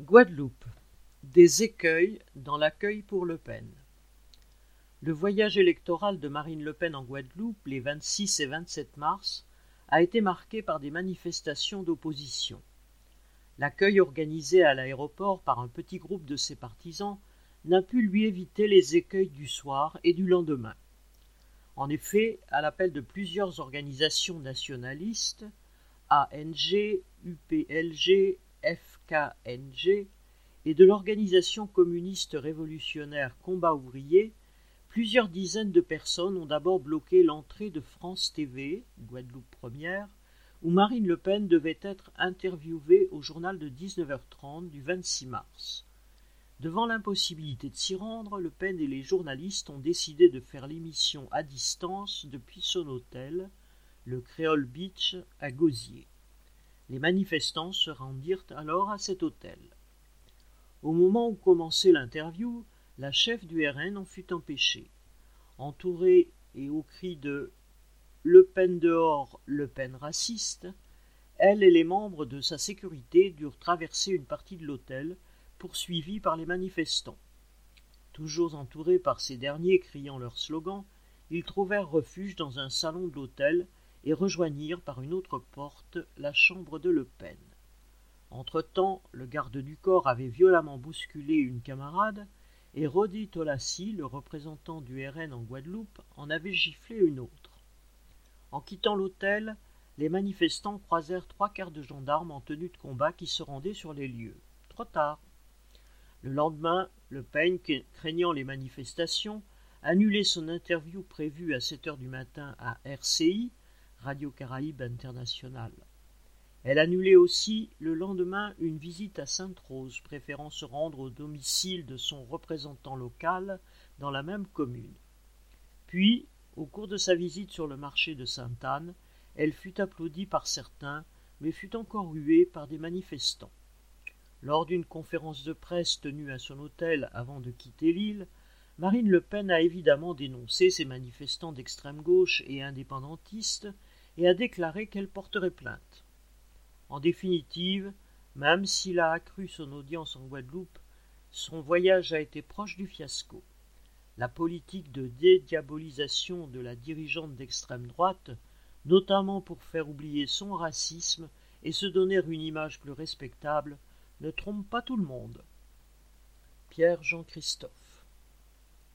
Guadeloupe. Des écueils dans l'accueil pour Le Pen. Le voyage électoral de Marine Le Pen en Guadeloupe les 26 et 27 mars a été marqué par des manifestations d'opposition. L'accueil organisé à l'aéroport par un petit groupe de ses partisans n'a pu lui éviter les écueils du soir et du lendemain. En effet, à l'appel de plusieurs organisations nationalistes, ANG, UPLG, FKNG et de l'organisation communiste révolutionnaire Combat ouvrier, plusieurs dizaines de personnes ont d'abord bloqué l'entrée de France TV, Guadeloupe Première, où Marine Le Pen devait être interviewée au journal de 19h30 du 26 mars. Devant l'impossibilité de s'y rendre, Le Pen et les journalistes ont décidé de faire l'émission à distance depuis son hôtel, le Créole Beach à Gosier. Les manifestants se rendirent alors à cet hôtel. Au moment où commençait l'interview, la chef du RN en fut empêchée. Entourée et au cri de Le Pen dehors, Le Pen raciste, elle et les membres de sa sécurité durent traverser une partie de l'hôtel, poursuivis par les manifestants. Toujours entourés par ces derniers criant leur slogan, ils trouvèrent refuge dans un salon de l'hôtel et rejoignirent par une autre porte la chambre de Le Pen. Entre-temps, le garde du corps avait violemment bousculé une camarade, et Rodi Tolassi, le représentant du RN en Guadeloupe, en avait giflé une autre. En quittant l'hôtel, les manifestants croisèrent trois quarts de gendarmes en tenue de combat qui se rendaient sur les lieux. Trop tard. Le lendemain, Le Pen, craignant les manifestations, annulait son interview prévue à sept heures du matin à RCI, Radio Caraïbe Internationale. Elle annulait aussi le lendemain une visite à Sainte-Rose, préférant se rendre au domicile de son représentant local dans la même commune. Puis, au cours de sa visite sur le marché de Sainte-Anne, elle fut applaudie par certains, mais fut encore huée par des manifestants. Lors d'une conférence de presse tenue à son hôtel avant de quitter l'île, Marine Le Pen a évidemment dénoncé ces manifestants d'extrême gauche et indépendantistes et a déclaré qu'elle porterait plainte. En définitive, même s'il a accru son audience en Guadeloupe, son voyage a été proche du fiasco. La politique de dédiabolisation de la dirigeante d'extrême droite, notamment pour faire oublier son racisme et se donner une image plus respectable, ne trompe pas tout le monde. Pierre Jean Christophe